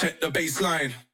check the baseline.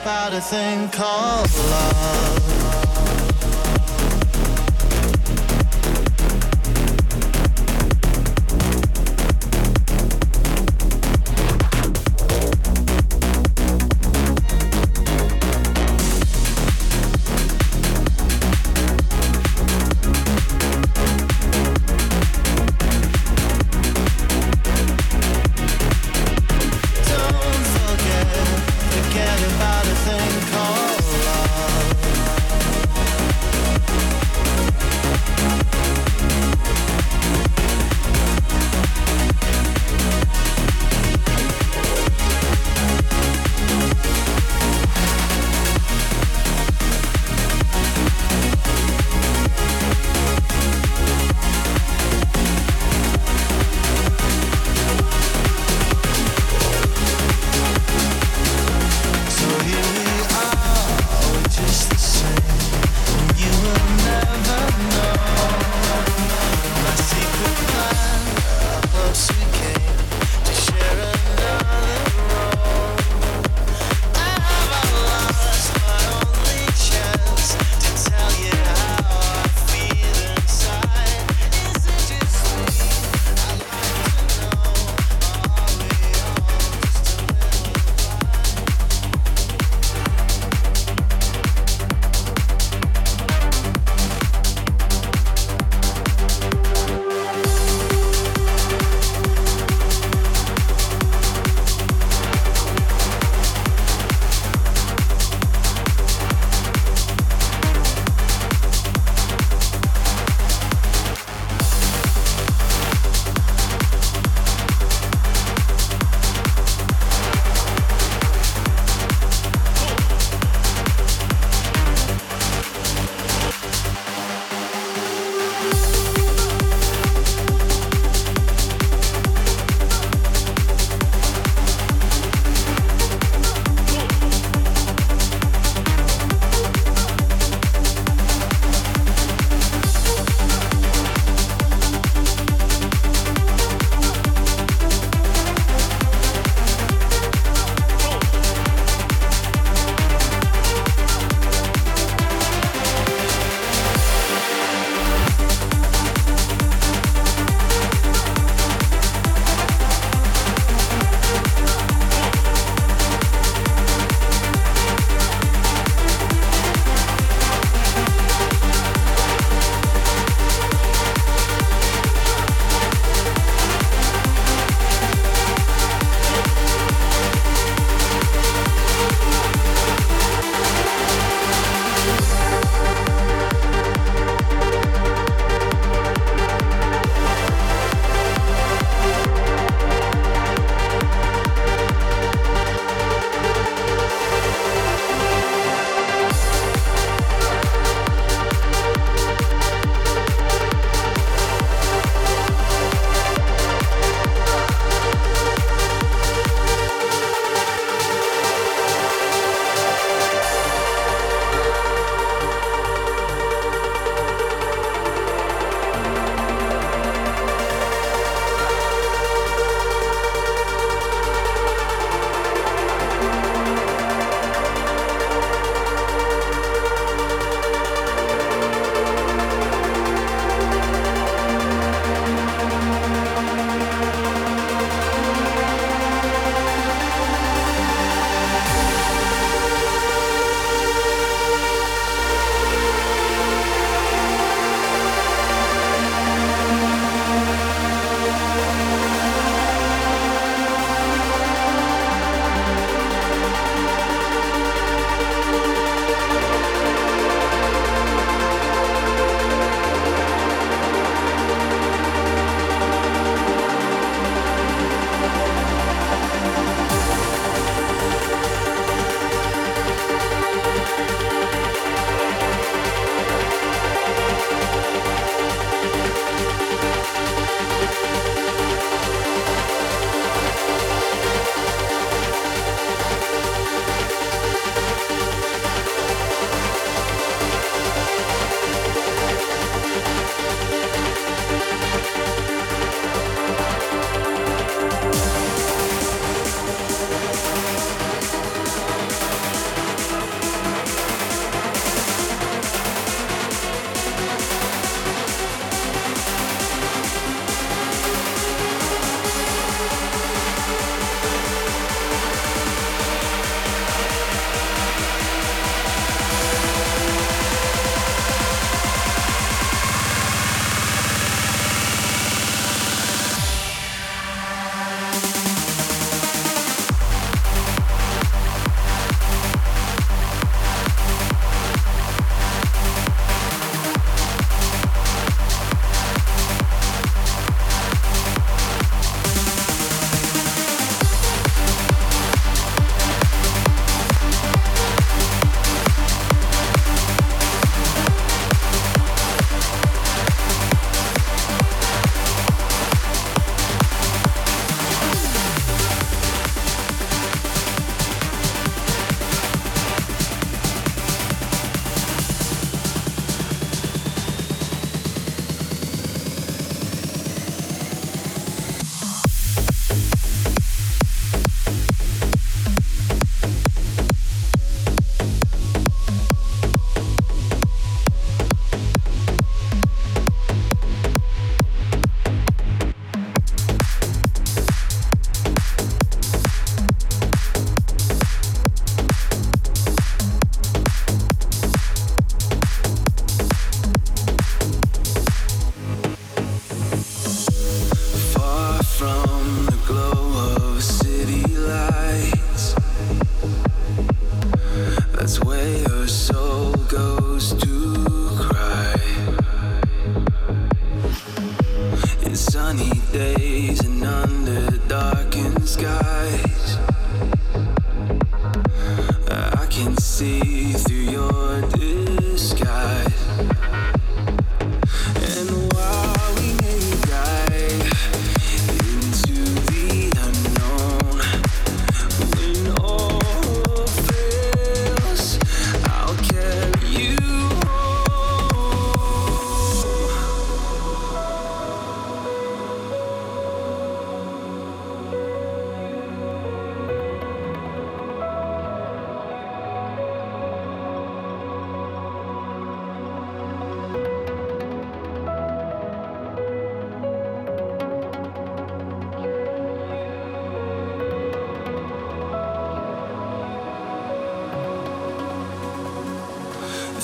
About a thing called love.